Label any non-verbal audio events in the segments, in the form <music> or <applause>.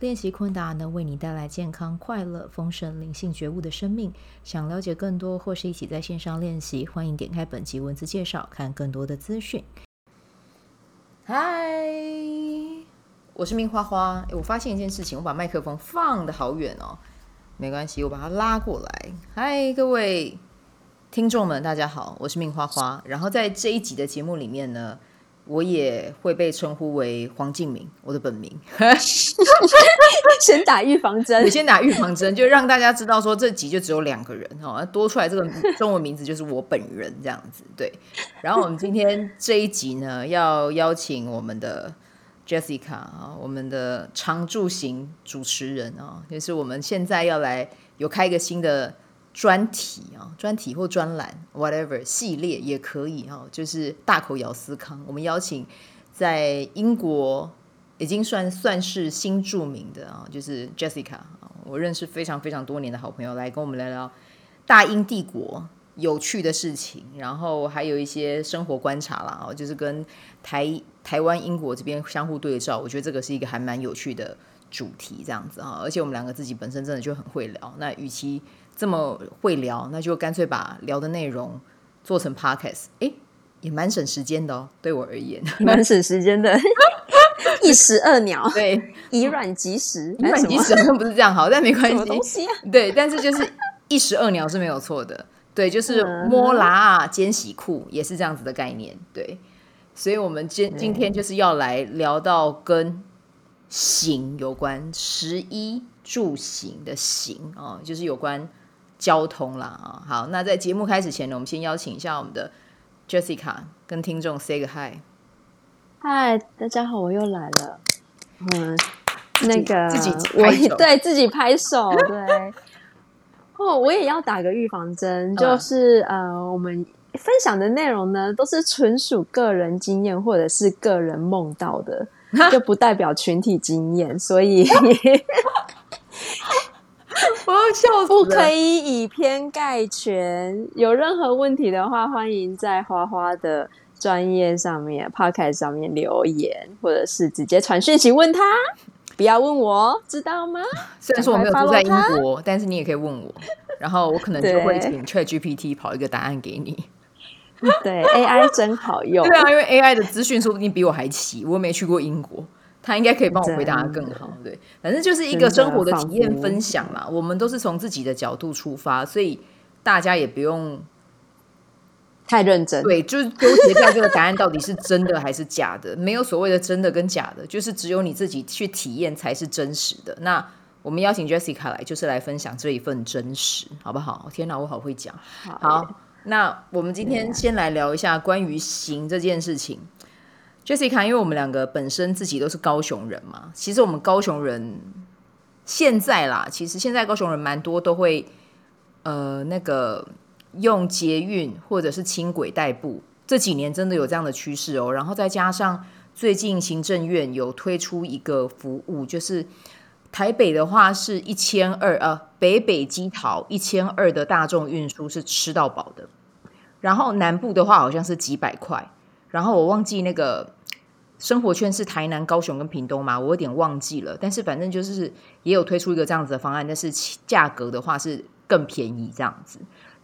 练习昆达能为你带来健康、快乐、丰盛、灵性觉悟的生命。想了解更多或是一起在线上练习，欢迎点开本集文字介绍，看更多的资讯。嗨，我是命花花。我发现一件事情，我把麦克风放得好远哦，没关系，我把它拉过来。嗨，各位听众们，大家好，我是命花花。然后在这一集的节目里面呢。我也会被称呼为黄敬明，我的本名。<laughs> 先打预防针，你 <laughs> 先打预防针，就让大家知道说这集就只有两个人哈，多出来这个中文名字就是我本人这样子。对，然后我们今天这一集呢，要邀请我们的 Jessica 啊，我们的常驻型主持人啊，就是我们现在要来有开一个新的。专题啊，专题或专栏，whatever 系列也可以哈，就是大口咬思康。我们邀请在英国已经算算是新著名的啊，就是 Jessica，我认识非常非常多年的好朋友，来跟我们聊聊大英帝国有趣的事情，然后还有一些生活观察啦，就是跟台台湾、英国这边相互对照，我觉得这个是一个还蛮有趣的主题，这样子啊。而且我们两个自己本身真的就很会聊，那与其这么会聊，那就干脆把聊的内容做成 podcast，哎，也蛮省时间的哦。对我而言，<laughs> 蛮省时间的，<laughs> 一石二鸟。<laughs> 对，以卵击石，以卵击石好像不是这样好，但没关系。东西啊？对，但是就是一石二鸟是没有错的。对，就是摸拉兼洗裤也是这样子的概念。对，所以我们今今天就是要来聊到跟行有关，食衣住行的行啊，就是有关。交通啦啊，好，那在节目开始前呢，我们先邀请一下我们的 Jessica 跟听众 say 个 hi。嗨，大家好，我又来了。嗯，那个自己我对自己拍手，<laughs> 对。哦，我也要打个预防针，就是、嗯、呃，我们分享的内容呢，都是纯属个人经验或者是个人梦到的，<laughs> 就不代表群体经验，所以。<laughs> <laughs> 我要笑死！不可以以偏概全。有任何问题的话，欢迎在花花的专业上面、Podcast 上面留言，或者是直接传讯息问他。不要问我，知道吗？<laughs> 虽然说我没有住在英国，但是你也可以问我，然后我可能就会请 ChatGPT 跑一个答案给你。对，AI 真好用。<laughs> 对啊，因为 AI 的资讯说不定比我还齐，我没去过英国。他应该可以帮我回答的更好，对，反正就是一个生活的体验分享嘛。我们都是从自己的角度出发，所以大家也不用太认真。对，就是纠结在这个答案到底是真的还是假的，<laughs> 没有所谓的真的跟假的，就是只有你自己去体验才是真实的。那我们邀请 Jessica 来，就是来分享这一份真实，好不好？天哪，我好会讲。好，好，那我们今天先来聊一下关于行这件事情。Jessica，因为我们两个本身自己都是高雄人嘛，其实我们高雄人现在啦，其实现在高雄人蛮多都会呃那个用捷运或者是轻轨代步，这几年真的有这样的趋势哦。然后再加上最近行政院有推出一个服务，就是台北的话是一千二，呃，北北基桃一千二的大众运输是吃到饱的，然后南部的话好像是几百块。然后我忘记那个生活圈是台南、高雄跟屏东嘛，我有点忘记了。但是反正就是也有推出一个这样子的方案，但是价格的话是更便宜这样子。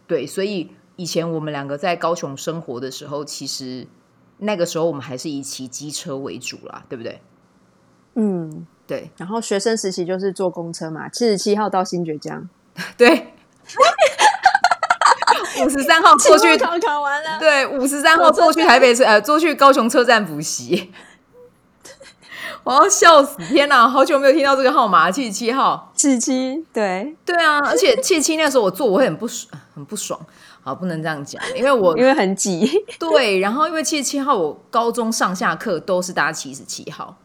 对，所以以前我们两个在高雄生活的时候，其实那个时候我们还是以骑机车为主啦，对不对？嗯，对。然后学生时期就是坐公车嘛，七十七号到新崛江，<laughs> 对。五十三号坐去考考完了，对，五十三号坐去台北车，呃，坐去高雄车站补习。<laughs> 我要笑死！天哪，好久没有听到这个号码，七十七号，七七，对，对啊，而且七十七那时候我坐，我会很不爽，很不爽。好，不能这样讲，因为我 <laughs> 因为很挤。对，然后因为七十七号，我高中上下课都是搭七十七号。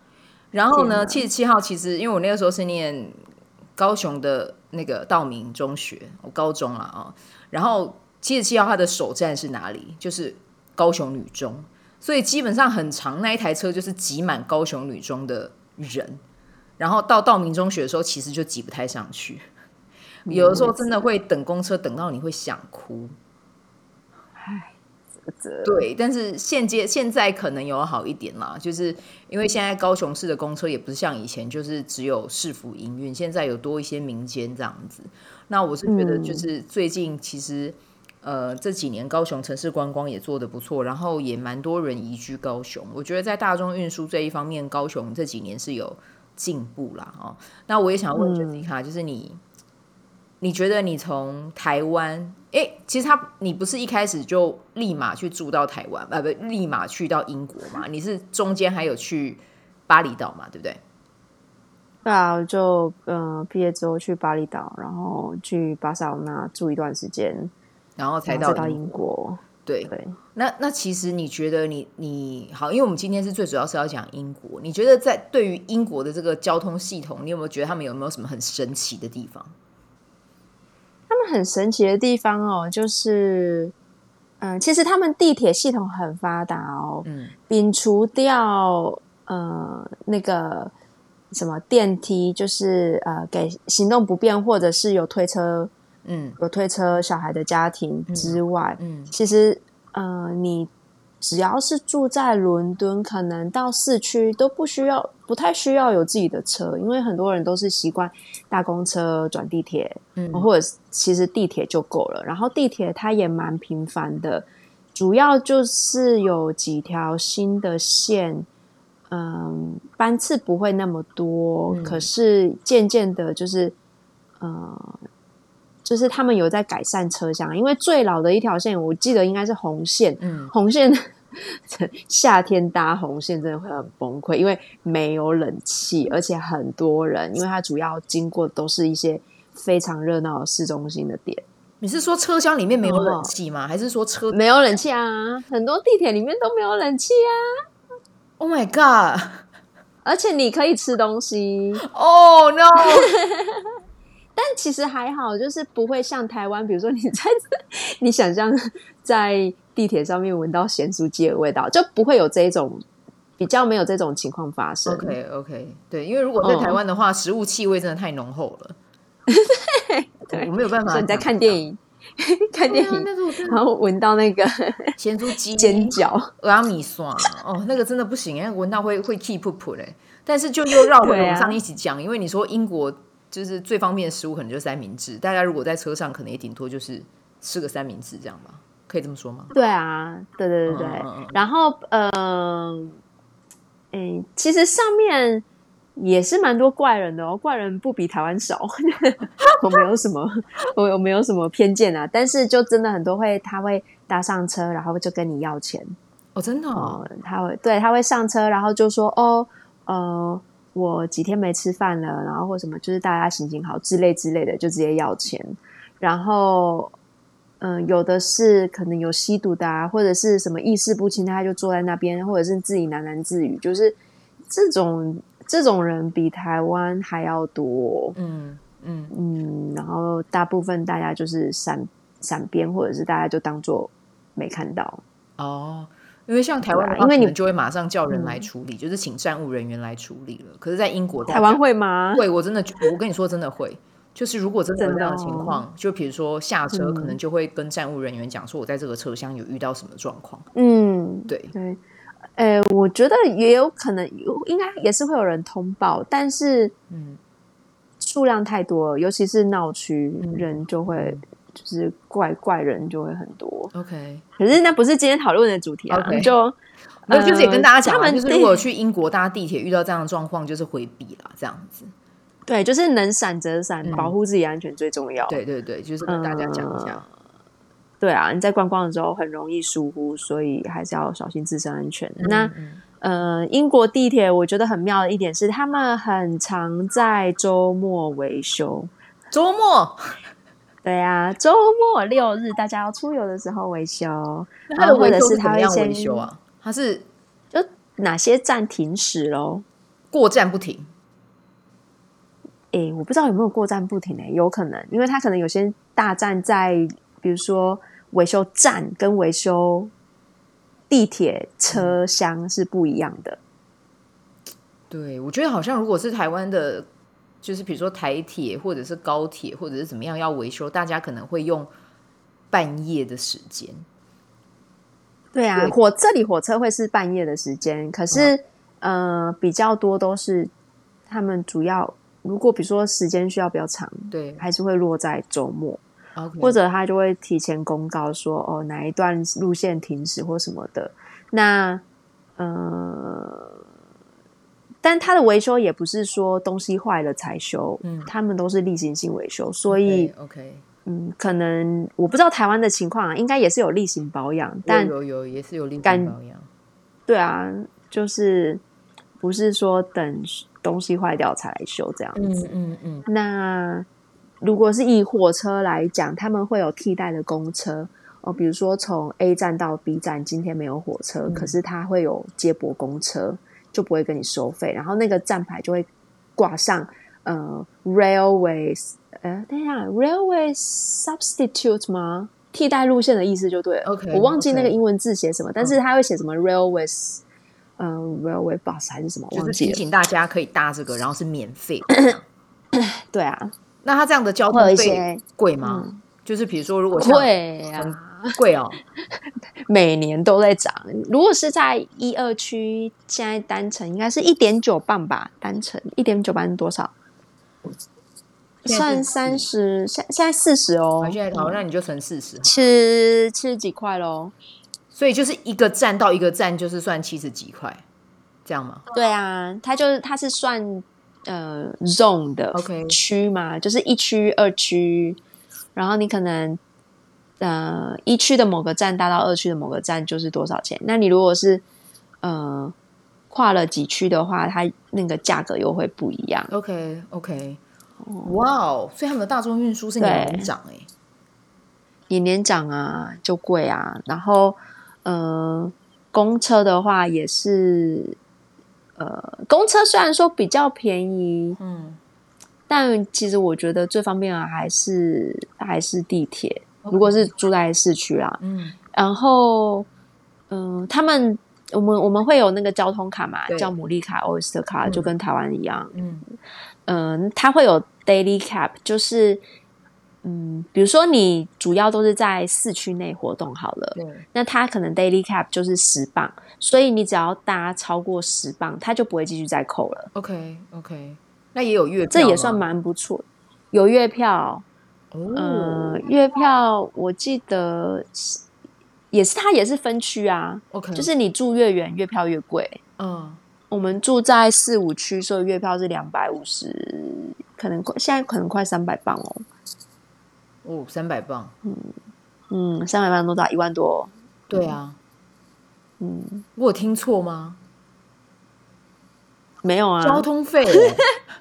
然后呢，七十七号其实因为我那个时候是念高雄的那个道明中学，我高中了啊，然后。七十七号它的首站是哪里？就是高雄女中，所以基本上很长那一台车就是挤满高雄女中的人，然后到道明中学的时候，其实就挤不太上去，有的时候真的会等公车等到你会想哭。对，但是现阶现在可能有好一点啦，就是因为现在高雄市的公车也不是像以前就是只有市府营运，现在有多一些民间这样子。那我是觉得，就是最近其实、嗯、呃这几年高雄城市观光也做得不错，然后也蛮多人移居高雄。我觉得在大众运输这一方面，高雄这几年是有进步啦。哦。那我也想问 Jessica，就是你。你觉得你从台湾，哎、欸，其实他你不是一开始就立马去住到台湾，呃不，立马去到英国嘛？你是中间还有去巴厘岛嘛？对不对？对啊，就嗯、呃，毕业之后去巴厘岛，然后去巴塞罗那住一段时间，然后才到到英国。对对，那那其实你觉得你你好，因为我们今天是最主要是要讲英国，你觉得在对于英国的这个交通系统，你有没有觉得他们有没有什么很神奇的地方？他们很神奇的地方哦，就是，嗯、呃，其实他们地铁系统很发达哦，嗯，摒除掉呃那个什么电梯，就是呃给行动不便或者是有推车，嗯，有推车小孩的家庭之外，嗯，嗯其实呃你。只要是住在伦敦，可能到市区都不需要，不太需要有自己的车，因为很多人都是习惯大公车转地铁，嗯，或者其实地铁就够了。然后地铁它也蛮频繁的，主要就是有几条新的线，嗯，班次不会那么多，嗯、可是渐渐的，就是，呃，就是他们有在改善车厢，因为最老的一条线，我记得应该是红线，嗯，红线。<laughs> 夏天搭红线真的会很崩溃，因为没有冷气，而且很多人，因为它主要经过都是一些非常热闹的市中心的点。你是说车厢里面没有冷气吗？哦、还是说车没有冷气啊？很多地铁里面都没有冷气啊！Oh my god！而且你可以吃东西哦、<laughs> oh, no！<laughs> 但其实还好，就是不会像台湾，比如说你在 <laughs> 你想象在。地铁上面闻到咸酥鸡的味道，就不会有这一种比较没有这种情况发生。OK OK，对，因为如果在台湾的话，哦、食物气味真的太浓厚了。<laughs> 对，我没有办法。所以你在看电影，看电影，<laughs> 啊、然后闻到那个咸猪鸡、煎饺、俄阿米刷，哦，那个真的不行，因为闻到会会气噗噗嘞。但是就又绕回我们上一起讲，啊、因为你说英国就是最方便的食物，可能就是三明治。大家如果在车上，可能也顶多就是吃个三明治这样吧。可以这么说吗？对啊，对对对对。嗯、然后，呃，诶，其实上面也是蛮多怪人的哦，怪人不比台湾少。<laughs> 我没有什么，我我没有什么偏见啊？但是就真的很多会，他会搭上车，然后就跟你要钱。哦，真的他会对，他会上车，然后就说：“哦，呃，我几天没吃饭了，然后或什么，就是大家心情好之类之类的，就直接要钱。”然后。嗯，有的是可能有吸毒的啊，或者是什么意识不清，他就坐在那边，或者是自己喃喃自语，就是这种这种人比台湾还要多。嗯嗯嗯，然后大部分大家就是闪闪边，或者是大家就当做没看到。哦，因为像台湾，啊，因为你们就会马上叫人来处理，嗯，就是请站务人员来处理了。可是，在英国，台湾会吗？会，我真的，我跟你说，真的会。就是如果真的有这样的情况，哦、就比如说下车，可能就会跟站务人员讲说，我在这个车厢有遇到什么状况。嗯，对对。呃，我觉得也有可能，应该也是会有人通报，但是嗯，数量太多了，尤其是闹区，人就会就是怪怪人就会很多。OK，可是那不是今天讨论的主题啊，okay. 就那就是也跟大家讲，他们就是如果去英国搭地铁遇到这样的状况，就是回避啦，这样子。对，就是能闪则闪，嗯、保护自己安全最重要。对对对，就是跟大家讲一下、嗯。对啊，你在观光的时候很容易疏忽，所以还是要小心自身安全。嗯、那呃，英国地铁我觉得很妙的一点是，他们很常在周末维修。周末？对啊，周末六日大家要出游的时候维修。那它的维修是怎么样维修啊？它是就哪些站停驶喽？过站不停。诶，我不知道有没有过站不停诶，有可能，因为它可能有些大站在，比如说维修站跟维修地铁车厢是不一样的。对，我觉得好像如果是台湾的，就是比如说台铁或者是高铁或者是怎么样要维修，大家可能会用半夜的时间。对啊，火这里火车会是半夜的时间，可是、嗯、呃比较多都是他们主要如果比如说时间需要比较长，对，还是会落在周末.或者他就会提前公告说哦哪一段路线停驶或什么的。那呃。但它的维修也不是说东西坏了才修，嗯，他们都是例行性维修，所以 OK，, okay. 嗯，可能我不知道台湾的情况啊，应该也是有例行保养，但有有也是有例行保养，对啊，就是不是说等东西坏掉才来修这样子，嗯嗯，嗯。那如果是以火车来讲，他们会有替代的公车哦，比如说从 A 站到 B 站，今天没有火车，嗯、可是它会有接驳公车。就不会跟你收费，然后那个站牌就会挂上呃，railways，呃，等一下，railway substitute 吗？替代路线的意思就对了。OK，我忘记那个英文字写什么，okay. 但是他会写什么 railways，嗯、呃，railway bus 还是什么？就是提醒大家可以搭这个，然后是免费。<coughs> 对啊，那他这样的交通费贵吗、嗯？就是比如说，如果像啊。<laughs> 贵哦，每年都在涨。如果是在一二区，现在单程应该是一点九磅吧？单程一点九磅是多少？算三十，现现在四十哦。现在好，那你就乘四十，七十七十几块喽。所以就是一个站到一个站，就是算七十几块，这样吗？对啊，它就是它是算呃 zone 的 OK 区嘛，就是一区二区，然后你可能。呃，一区的某个站搭到二区的某个站就是多少钱？那你如果是呃跨了几区的话，它那个价格又会不一样。OK OK，哇哦，所以他们的大众运输是年年涨哎，年年涨啊，就贵啊。然后呃，公车的话也是，呃，公车虽然说比较便宜，嗯，但其实我觉得最方便的还是还是地铁。如果是住在市区啦，嗯，然后，嗯、呃，他们我们我们会有那个交通卡嘛，叫牡蛎卡、Oyster 卡，就跟台湾一样，嗯，嗯、呃，它会有 Daily Cap，就是，嗯，比如说你主要都是在市区内活动好了，对，那它可能 Daily Cap 就是十磅，所以你只要搭超过十磅，它就不会继续再扣了。OK OK，那也有月票，这也算蛮不错，有月票。呃，月票我记得也是，它也是分区啊。OK，就是你住越远，月票越贵。嗯，我们住在四五区，所以月票是两百五十，可能现在可能快三百磅哦。哦，三百磅。嗯嗯，三百磅多少？一万多。对啊。嗯，我有听错吗？没有啊，交通费。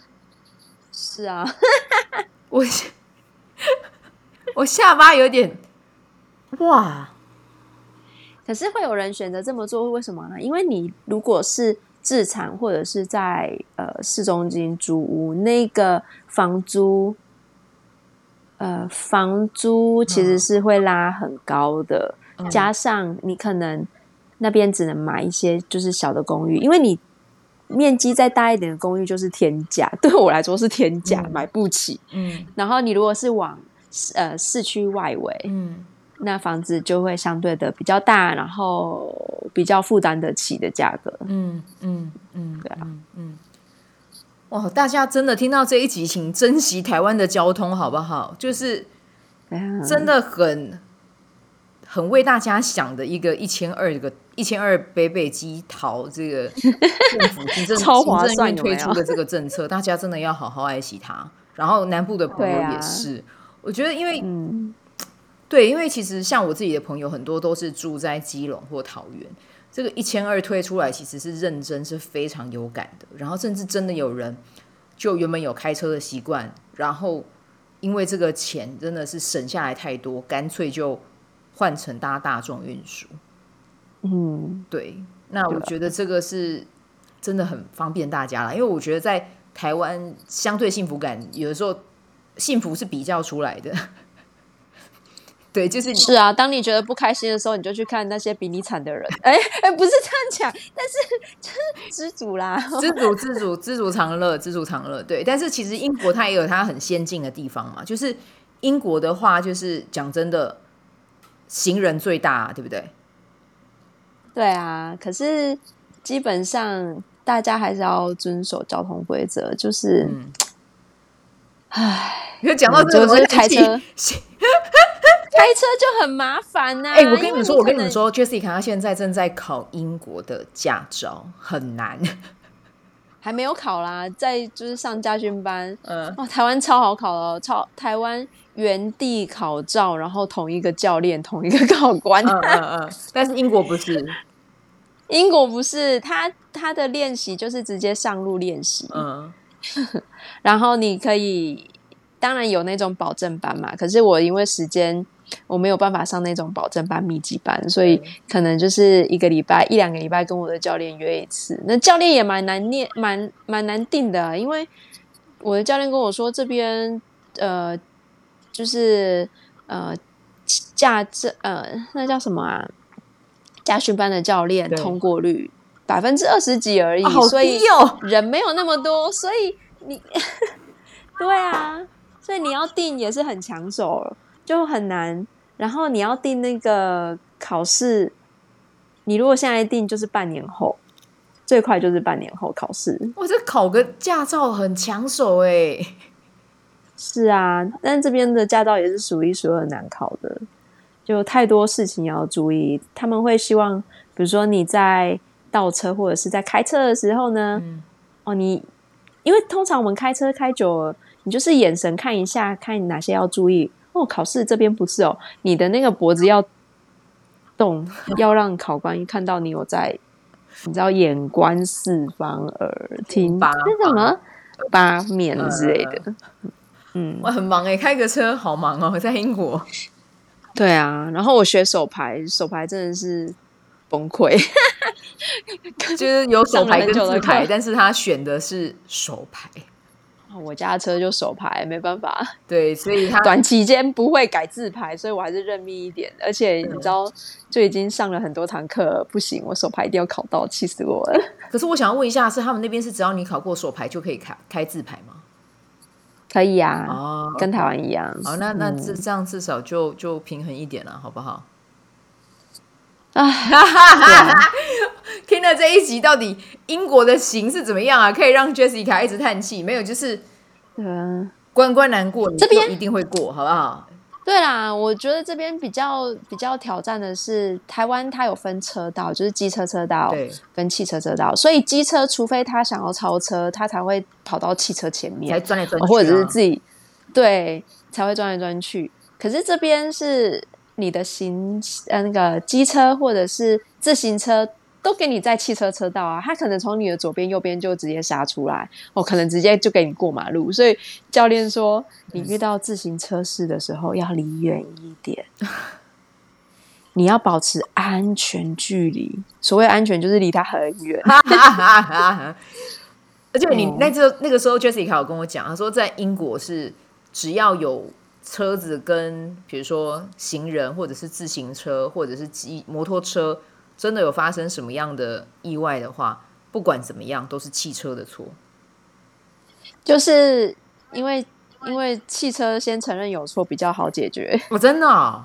<laughs> 是啊，<laughs> 我。我下巴有点 <laughs> 哇，可是会有人选择这么做，为什么呢？因为你如果是自产或者是在呃市中心租屋，那个房租呃房租其实是会拉很高的，嗯，加上你可能那边只能买一些就是小的公寓，因为你面积再大一点的公寓就是天价，对我来说是天价，嗯，买不起。嗯，然后你如果是往呃，市区外围，嗯，那房子就会相对的比较大，然后比较负担得起的价格，嗯嗯嗯，对啊，嗯嗯，哇，大家真的听到这一集，请珍惜台湾的交通，好不好？就是真的很很为大家想的一个一千二个一千二北北基桃这个政府行政 <laughs> 超划算推出的这个政策，大家真的要好好爱惜它。然后南部的朋友也是。我觉得，因为、嗯，对，因为其实像我自己的朋友，很多都是住在基隆或桃园。这个一千二推出来，其实是认真，是非常有感的。然后，甚至真的有人就原本有开车的习惯，然后因为这个钱真的是省下来太多，干脆就换成搭大众运输。嗯，对。那我觉得这个是真的很方便大家了，因为我觉得在台湾相对幸福感有的时候。幸福是比较出来的，<laughs> 对，就是是啊。当你觉得不开心的时候，你就去看那些比你惨的人。<laughs> 哎哎，不是这样讲，但是就是 <laughs> 知足啦，知足知足知足常乐，知足常乐。对，但是其实英国它也有它很先进的地方嘛，就是英国的话，就是讲真的，行人最大，对不对？对啊，可是基本上大家还是要遵守交通规则，就是，唉、嗯，讲到这个，就是 <laughs> 开车。开车就很麻烦呐、啊！哎、欸，我跟你们说，我跟你们说，Jessica 她现在正在考英国的驾照，很难，<laughs> 还没有考啦，在就是上家训班。嗯，哇，台湾超好考哦，超台湾原地考照，然后同一个教练，同一个考官。嗯嗯嗯。但是英国不是，英国不是，他他的练习就是直接上路练习。嗯，<laughs> 然后你可以，当然有那种保证班嘛，可是我因为时间。我没有办法上那种保证班、密集班，所以可能就是一个礼拜、一两个礼拜跟我的教练约一次。那教练也蛮难念、蛮蛮难定的啊，因为我的教练跟我说，这边呃，就是呃驾证呃，那叫什么啊？驾训班的教练通过率百分之二十几而已，哦，所以人没有那么多，所以你 <laughs> 对啊，所以你要定也是很抢手。就很难，然后你要定那个考试，你如果现在定就是半年后，最快就是半年后考试。哇，这考个驾照很抢手哎。是啊，但这边的驾照也是数一数二难考的，就太多事情要注意。他们会希望，比如说你在倒车或者是在开车的时候呢，嗯、哦，你因为通常我们开车开久了，你就是眼神看一下，看你哪些要注意。哦，考试这边不是哦，你的那个脖子要动，<laughs> 要让考官一看到你有在，你知道眼观四方，耳听八那什么八面之类的。嗯，我很忙哎，开个车好忙哦，在英国。对啊，然后我学手牌，手牌真的是崩溃，<laughs> 就是有手牌跟自牌，但是他选的是手牌。我家的车就手牌，没办法。对，所以他短期间不会改自牌，所以我还是认命一点。而且你知道，就已经上了很多堂课，不行，我手牌一定要考到，气死我了。可是我想要问一下，是他们那边是只要你考过手牌就可以开开自牌吗？可以啊，哦，跟台湾一样。好，那那这这样至少就就平衡一点了，好不好？啊，<laughs> 听了这一集，到底英国的形是怎么样啊？可以让 Jessica 一直叹气？没有，就是嗯，关关难过，这边一定会过，好不好？对啦，我觉得这边比较比较挑战的是，台湾它有分车道，就是机车车道跟汽车车道，所以机车除非他想要超车，他才会跑到汽车前面，才钻来钻去，啊，或者是自己对才会钻来钻去。可是这边是。你的行呃那个机车或者是自行车都给你在汽车车道啊，他可能从你的左边右边就直接杀出来，哦，可能直接就给你过马路。所以教练说，你遇到自行车式的时候要离远一点，你要保持安全距离。所谓安全就是离他很远。而且你那这那个时候，Jessica 有跟我讲，他说在英国是只要有。车子跟比如说行人，或者是自行车，或者是机摩托车，真的有发生什么样的意外的话，不管怎么样，都是汽车的错。就是因为因为汽车先承认有错比较好解决。我、哦、真的、哦？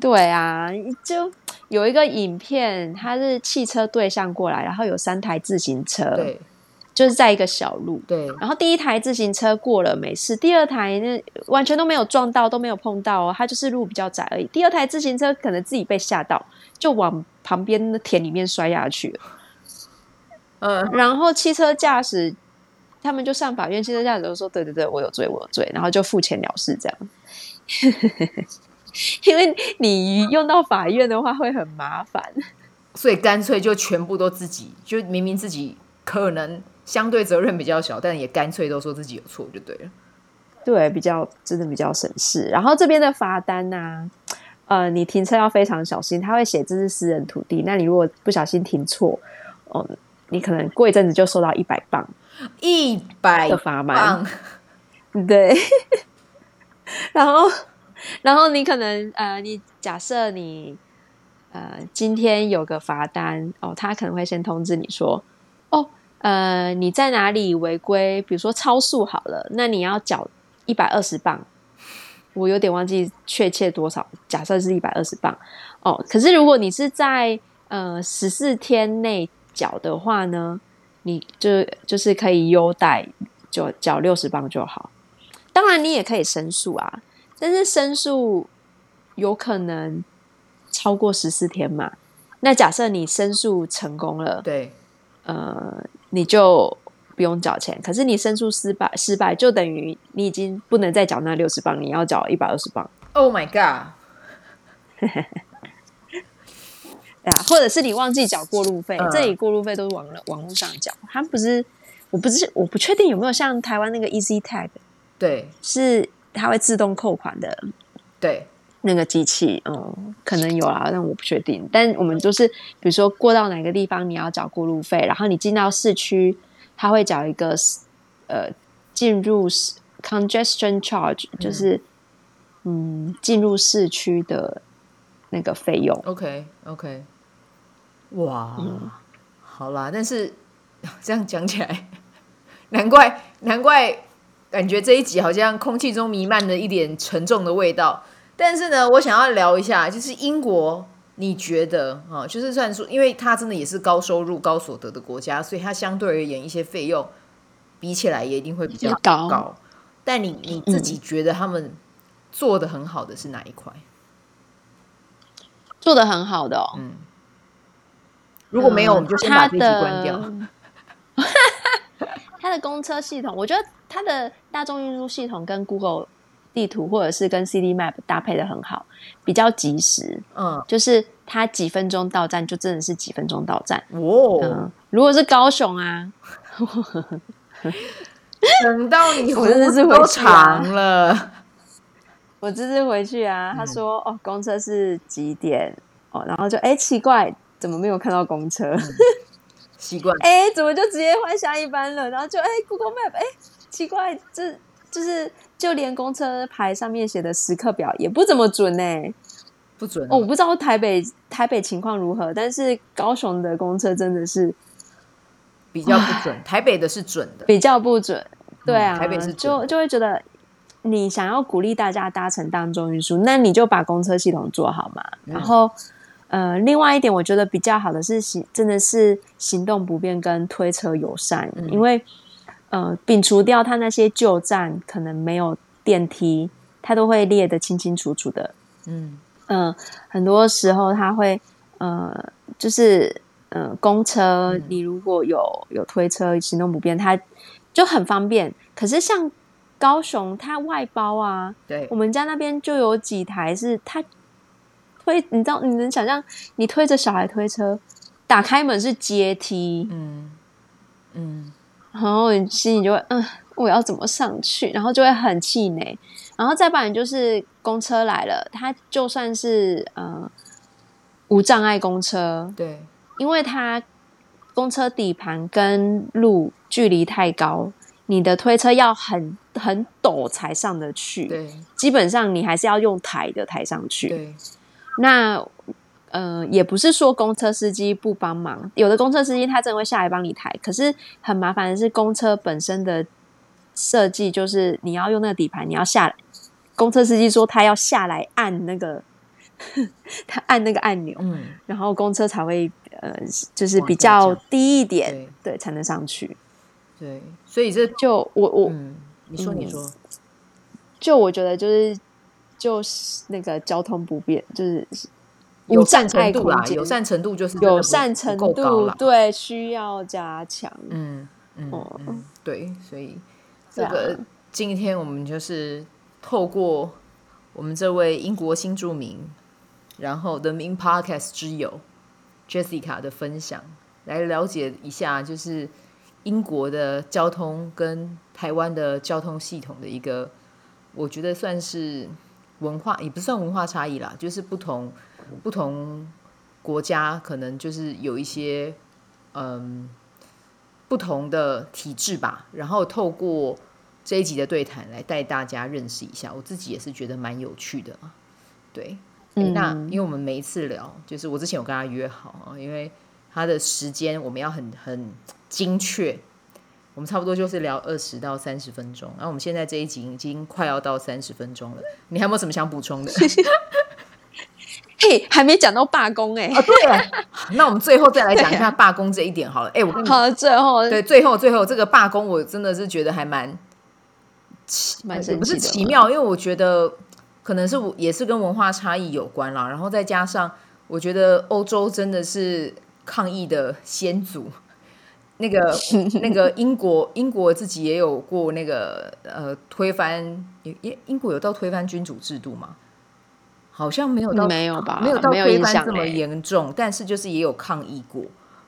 对啊，就有一个影片，它是汽车对向过来，然后有三台自行车。对。就是在一个小路，对。然后第一台自行车过了没事，第二台那完全都没有撞到，都没有碰到哦，它就是路比较窄而已。第二台自行车可能自己被吓到，就往旁边的田里面摔下去了。<laughs> 嗯，然后汽车驾驶他们就上法院，汽车驾驶都说：“对对对，我有罪，我有罪。”然后就付钱了事，这样。<laughs> 因为你用到法院的话会很麻烦，所以干脆就全部都自己，就明明自己可能。相对责任比较小，但也干脆都说自己有错就对了。对，比较真的比较省事。然后这边的罚单呢、啊，呃，你停车要非常小心，他会写这是私人土地。那你如果不小心停错，哦，你可能过一阵子就收到一百磅，一百的罚单。对。<laughs> 然后然后你可能呃，你假设你呃今天有个罚单哦，他可能会先通知你说，哦，呃，你在哪里违规？比如说超速好了，那你要缴一百二十磅。我有点忘记确切多少，假设是一百二十磅哦。可是如果你是在呃十四天内缴的话呢，你就就是可以优待，就缴六十磅就好。当然，你也可以申诉啊，但是申诉有可能超过十四天嘛。那假设你申诉成功了，对，呃，你就不用缴钱。可是你申诉失败，失败就等于你已经不能再缴那六十磅，你要缴一百二十磅。Oh my god！对啊，或者是你忘记缴过路费，嗯、这里过路费都是网网络上缴，他们不是，我不是，我不确定有没有像台湾那个 Easy Tag。对，是它会自动扣款的，对，那个机器，嗯，可能有啦，但我不确定。但我们就是，比如说过到哪个地方，你要缴过路费，然后你进到市区，他会缴一个呃进入 congestion charge，就是嗯进入市区的那个费用。OK OK，哇，嗯、好啦，但是 <laughs> 这样讲起来，难怪难怪。感觉这一集好像空气中弥漫着一点沉重的味道，但是呢，我想要聊一下，就是英国，你觉得啊，就是算说，因为它真的也是高收入、高所得的国家，所以它相对而言一些费用比起来也一定会比较高。高但你你自己觉得他们做的很好的是哪一块？做的很好的哦，嗯，如果没有，我们就先把这集关掉。嗯 <laughs> 它的公车系统，我觉得它的大众运输系统跟 Google 地图或者是跟 City Map 搭配的很好，比较及时。嗯，就是它几分钟到站，就真的是几分钟到站。哦，嗯，如果是高雄啊，<laughs> 等到你我真的是回长了。<laughs> 我这次回去啊，他说哦，公车是几点？哦，然后就哎奇怪，怎么没有看到公车？嗯 <laughs> 习惯哎，怎么就直接换下一班了？然后就哎，Google Map 哎，奇怪，这就是就连公车牌上面写的时刻表也不怎么准呢，不准哦。我不知道台北台北情况如何，但是高雄的公车真的是比较不准，台北的是准的，比较不准。对啊，嗯、台北是准就就会觉得你想要鼓励大家搭乘大众运输，那你就把公车系统做好嘛，然后。嗯呃，另外一点，我觉得比较好的是行，真的是行动不便跟推车友善，嗯、因为呃，摒除掉它那些旧站可能没有电梯，它都会列得清清楚楚的。嗯嗯、呃，很多时候它会呃，就是呃，公车你如果有有推车行动不便，它就很方便。可是像高雄，它外包啊，对，我们家那边就有几台是它。推，你知道，你能想象，你推着小孩推车，打开门是阶梯，嗯嗯，然后你心里就会，嗯，我要怎么上去？然后就会很气馁。然后再不然就是公车来了，它就算是呃无障碍公车，对，因为它公车底盘跟路距离太高，你的推车要很很陡才上得去，对，基本上你还是要用抬的抬上去，对。那，呃，也不是说公车司机不帮忙，有的公车司机他真的会下来帮你抬，可是很麻烦的是公车本身的设计，就是你要用那个底盘，你要下来，公车司机说他要下来按那个，<laughs> 他按那个按钮，嗯，然后公车才会呃，就是比较低一点，对，对，才能上去。对，所以这就我我、嗯，你说你说、嗯，就我觉得就是。就是那个交通不便，就是友善程度啦，友善程度就是友善程度，对，需要加强。嗯嗯嗯，对，所以这个今天我们就是透过我们这位英国新著名，然后 The Min Podcast 之友 Jessica 的分享，来了解一下，就是英国的交通跟台湾的交通系统的一个，我觉得算是。文化也不算文化差异啦，就是不同不同国家可能就是有一些嗯不同的体制吧。然后透过这一集的对谈来带大家认识一下，我自己也是觉得蛮有趣的啊。对，嗯、那因为我们每一次聊，就是我之前有跟他约好啊，因为他的时间我们要很很精确，我们差不多就是聊二十到三十分钟。然后我们现在这一集已经快要到三十分钟了，你还有没有什么想补充的？<laughs> 嘿，还没讲到罢工哎、欸，哦对，<laughs> 那我们最后再来讲一下罢工这一点好了。哎，我跟你好，最后对最后最后这个罢工，我真的是觉得还蛮奇，不是奇妙，因为我觉得可能是也是跟文化差异有关啦。然后再加上，我觉得欧洲真的是抗议的先祖。<laughs> 那个那个英国英国自己也有过那个呃推翻，英英国有到推翻君主制度吗？好像没有到没有吧，没有到推翻这么严重，但是就是也有抗议过。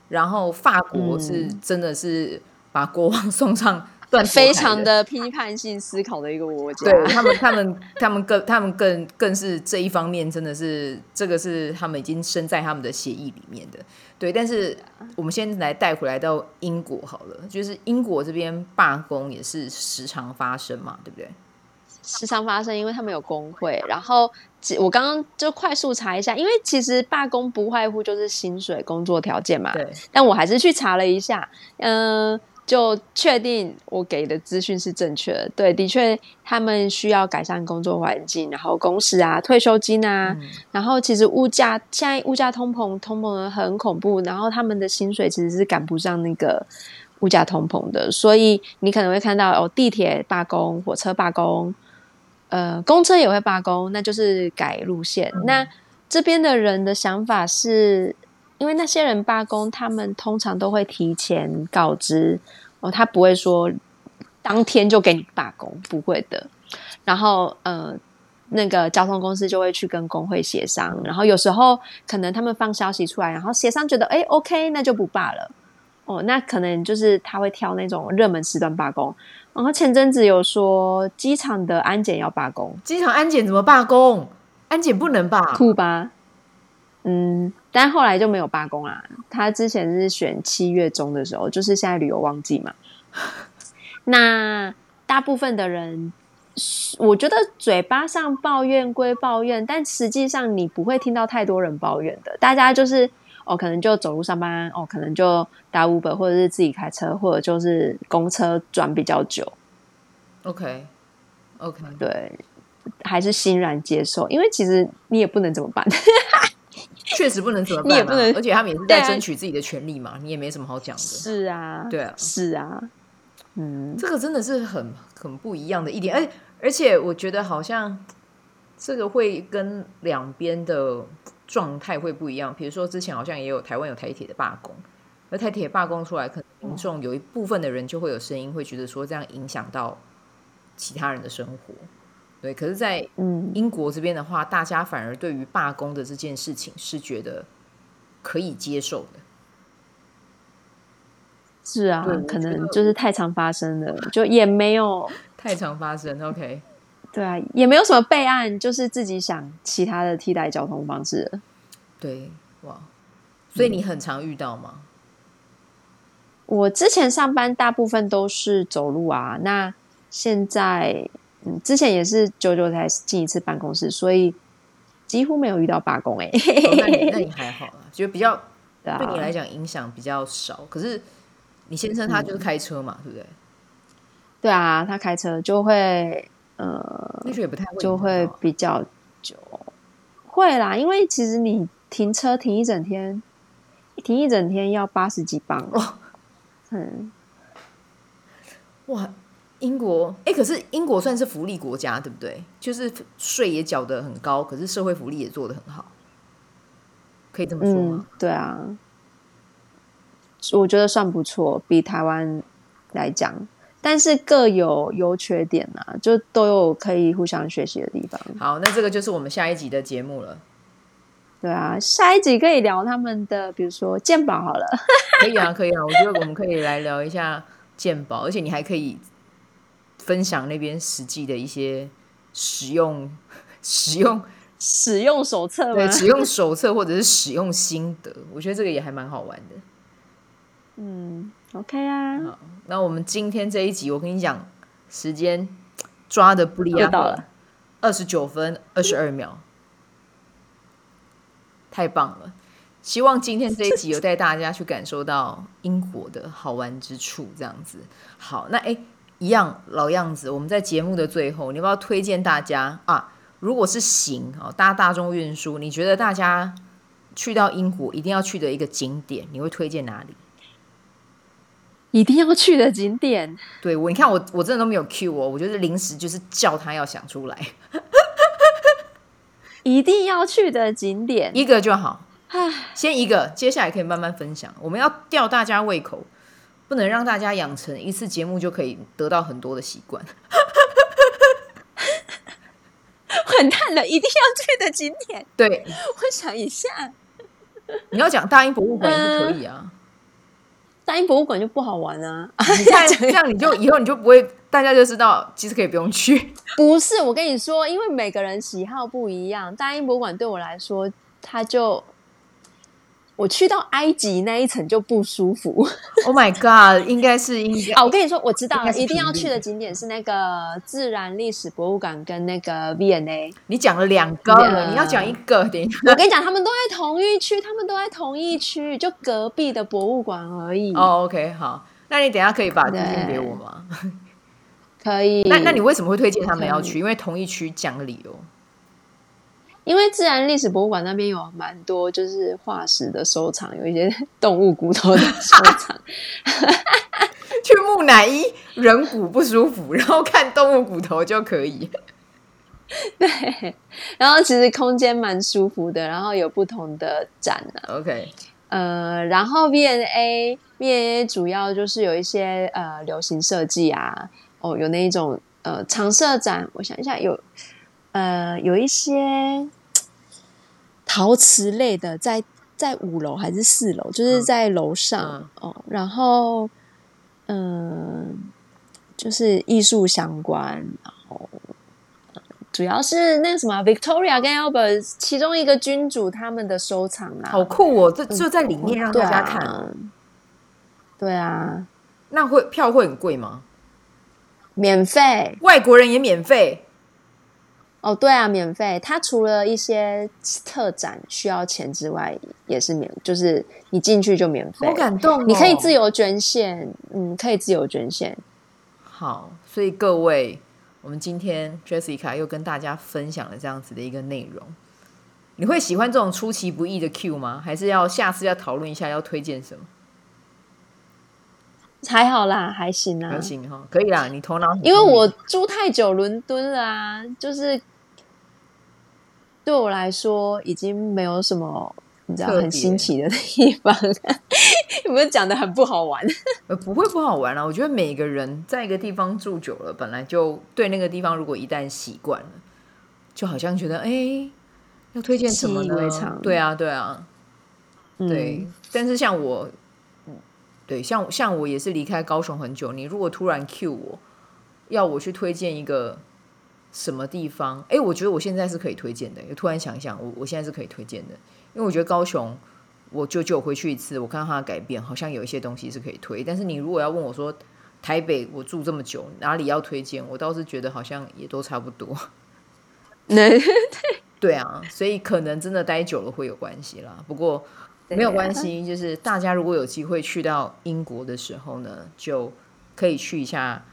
然后法国是真的是把国王 <laughs> 送上断非常的批判性思考的一个国家。对他们，他们，他们更，他们更更是这一方面真的是这个是他们已经生在他们的协议里面的。对，但是我们先来带回来到英国好了，就是英国这边罢工也是时常发生嘛，对不对？时常发生，因为他们有工会。然后我刚刚就快速查一下，因为其实罢工不外乎就是薪水、工作条件嘛。对。但我还是去查了一下，嗯、呃，就确定我给的资讯是正确的。对，的确他们需要改善工作环境，然后工时啊、退休金啊，嗯、然后其实物价现在物价通膨，通膨的很恐怖，然后他们的薪水其实是赶不上那个物价通膨的，所以你可能会看到哦，地铁罢工、火车罢工。呃，公车也会罢工，那就是改路线。嗯、那这边的人的想法是，因为那些人罢工，他们通常都会提前告知哦，他不会说当天就给你罢工，不会的。然后呃，那个交通公司就会去跟工会协商，然后有时候可能他们放消息出来，然后协商觉得哎，OK，那就不罢了。哦，那可能就是他会挑那种热门时段罢工。然后前阵子有说机场的安检要罢工，机场安检怎么罢工？安检不能罢，酷吧？嗯，但后来就没有罢工啦。他之前是选七月中的时候，就是现在旅游旺季嘛。那大部分的人，我觉得嘴巴上抱怨归抱怨，但实际上你不会听到太多人抱怨的，大家就是。哦，可能就走路上班，哦，可能就打 Uber，或者是自己开车，或者就是公车转比较久。OK，OK，、okay. 对，还是欣然接受，因为其实你也不能怎么办，<laughs> 确实不能怎么办，你也不能，而且他们也是在争取自己的权利嘛，啊、你也没什么好讲的。是啊，对啊，是啊，嗯，这个真的是很很不一样的一点，而而且我觉得好像这个会跟两边的。状态会不一样，比如说之前好像也有台湾有台铁的罢工，而台铁罢工出来，可能民众有一部分的人就会有声音，会觉得说这样影响到其他人的生活。对，可是，在英国这边的话，大家反而对于罢工的这件事情是觉得可以接受的。是啊，可能就是太常发生了，就也没有太常发生。OK。对啊，也没有什么备案，就是自己想其他的替代交通方式。对，哇，所以你很常遇到吗？我之前上班大部分都是走路啊，那现在嗯，之前也是久久才进一次办公室，所以几乎没有遇到罢工哎、欸哦。那你 <laughs> 那你还好啊，就比较对你来讲影响比较少。可是你先生他就是开车嘛，嗯、对不对？对啊，他开车就会。呃，也不太会就会比较久，会啦，因为其实你停车停一整天，停一整天要八十几磅哦。嗯，哇，英国哎、欸，可是英国算是福利国家，对不对？就是税也缴得很高，可是社会福利也做得很好，可以这么说吗？嗯、对啊，我觉得算不错，比台湾来讲。但是各有优缺点啊，就都有可以互相学习的地方。好，那这个就是我们下一集的节目了。对啊，下一集可以聊他们的，比如说鉴宝好了。<laughs> 可以啊，可以啊，我觉得我们可以来聊一下鉴宝，而且你还可以分享那边实际的一些使用、<laughs> 使用、使用手册，对，使用手册或者是使用心得，我觉得这个也还蛮好玩的。嗯。OK 啊，好，那我们今天这一集，我跟你讲，时间抓的不离啊，到了二十九分二十二秒，太棒了！希望今天这一集有带大家去感受到英国的好玩之处，这样子。好，那哎，一样老样子，我们在节目的最后，你要不要推荐大家啊？如果是行啊，搭大众运输，你觉得大家去到英国一定要去的一个景点，你会推荐哪里？一定要去的景点？<laughs> 对我，你看我我真的都没有 cue 我，我就是临时就是叫他要想出来。<laughs> 一定要去的景点，一个就好。先一个，接下来可以慢慢分享。我们要吊大家胃口，不能让大家养成一次节目就可以得到很多的习惯。<laughs> 完蛋了！一定要去的景点，对，我想一下，你要讲大英博物馆也是可以啊。嗯、大英博物馆就不好玩啊！<laughs> 你看这样，<laughs> 你就以后你就不会，大家就知道其实可以不用去。不是，我跟你说，因为每个人喜好不一样。大英博物馆对我来说，它就。我去到埃及那一层就不舒服。Oh my god！应该是应该啊，我跟你说，我知道了，一定要去的景点是那个自然历史博物馆跟那个 V&A。你讲了两个了，你要讲一个。等一下，我跟你讲，他们都在同一区，他们都在同一区，就隔壁的博物馆而已。哦，OK，好，那你等一下可以把资讯给我吗？<laughs> 可以。那那你为什么会推荐他们要去？因为同一区讲理由。因为自然历史博物馆那边有蛮多就是化石的收藏，有一些 <laughs> 动物骨头的收藏。<laughs> 去木乃伊人骨不舒服，然后看动物骨头就可以。<laughs> 对，然后其实空间蛮舒服的，然后有不同的展。OK，呃，然后 V&A V&A 主要就是有一些呃流行设计啊，哦，有那一种呃常设展，我想一下有。呃，有一些陶瓷类的在，在在五楼还是四楼？就是在楼上、嗯、哦。然后，嗯、呃，就是艺术相关，然后主要是那个什么，Victoria 跟 Albert 其中一个君主他们的收藏啊，好酷哦！这就在里面让大家看。嗯、对啊，那会票会很贵吗？免费，外国人也免费。哦，对啊，免费。它除了一些特展需要钱之外，也是免，就是你进去就免费。好感动哦！你可以自由捐献，嗯，可以自由捐献。好，所以各位，我们今天 Jessica 又跟大家分享了这样子的一个内容。你会喜欢这种出其不意的 Q 吗？还是要下次要讨论一下要推荐什么？还好啦，还行啊，还行哈，可以啦。你头脑，因为我住太久伦敦了啊，就是。对我来说，已经没有什么你知道很新奇的地方。有没有讲的很不好玩？呃，不会不好玩啊。我觉得每个人在一个地方住久了，本来就对那个地方，如果一旦习惯了，就好像觉得哎，要推荐什么呢？对啊，对啊，嗯、对。但是像我，对，像像我也是离开高雄很久。你如果突然 cue 我，要我去推荐一个。什么地方？哎，我觉得我现在是可以推荐的。突然想一想，我我现在是可以推荐的，因为我觉得高雄，我舅舅回去一次，我看到他的改变，好像有一些东西是可以推。但是你如果要问我说，台北我住这么久，哪里要推荐？我倒是觉得好像也都差不多。<laughs> 对啊，所以可能真的待久了会有关系啦。不过没有关系，就是大家如果有机会去到英国的时候呢，就可以去一下。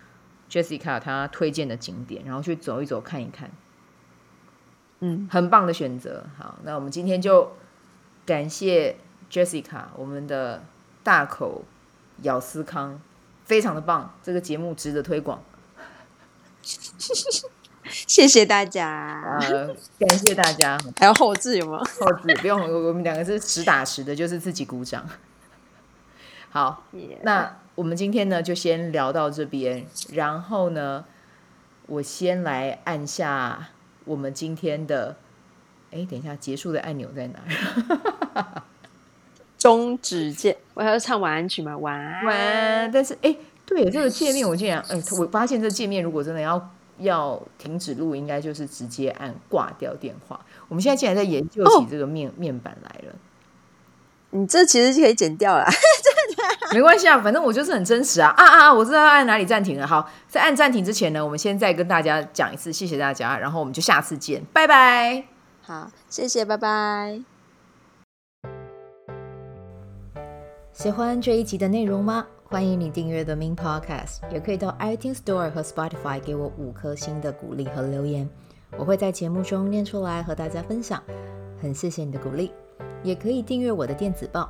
Jessica 她推荐的景点，然后去走一走看一看，嗯，很棒的选择。好，那我们今天就感谢 Jessica，我们的大口咬思康，非常的棒，这个节目值得推广。<laughs> 谢谢大家，呃，感谢大家。还有后置有吗？后置不用，我们两个是实打实的，就是自己鼓掌。好.那。我们今天呢就先聊到这边，然后呢，我先来按下我们今天的，哎，等一下，结束的按钮在哪儿？<laughs> 终止键。我还要唱晚安曲吗？晚安。晚安。但是，哎，对，这个界面我竟然，哎，我发现这界面如果真的要要停止录，应该就是直接按挂掉电话。我们现在竟然在研究起这个面、哦、面板来了。你这其实就可以剪掉了。<laughs> <laughs> 没关系啊，反正我就是很真实啊啊啊！我知道要按哪里暂停了。好，在按暂停之前呢，我们先再跟大家讲一次，谢谢大家，然后我们就下次见，拜拜。好，谢谢，拜拜。喜欢这一集的内容吗？欢迎你订阅 The Min Podcast，也可以到 iTunes Store 和 Spotify 给我五颗星的鼓励和留言，我会在节目中念出来和大家分享。很谢谢你的鼓励，也可以订阅我的电子报，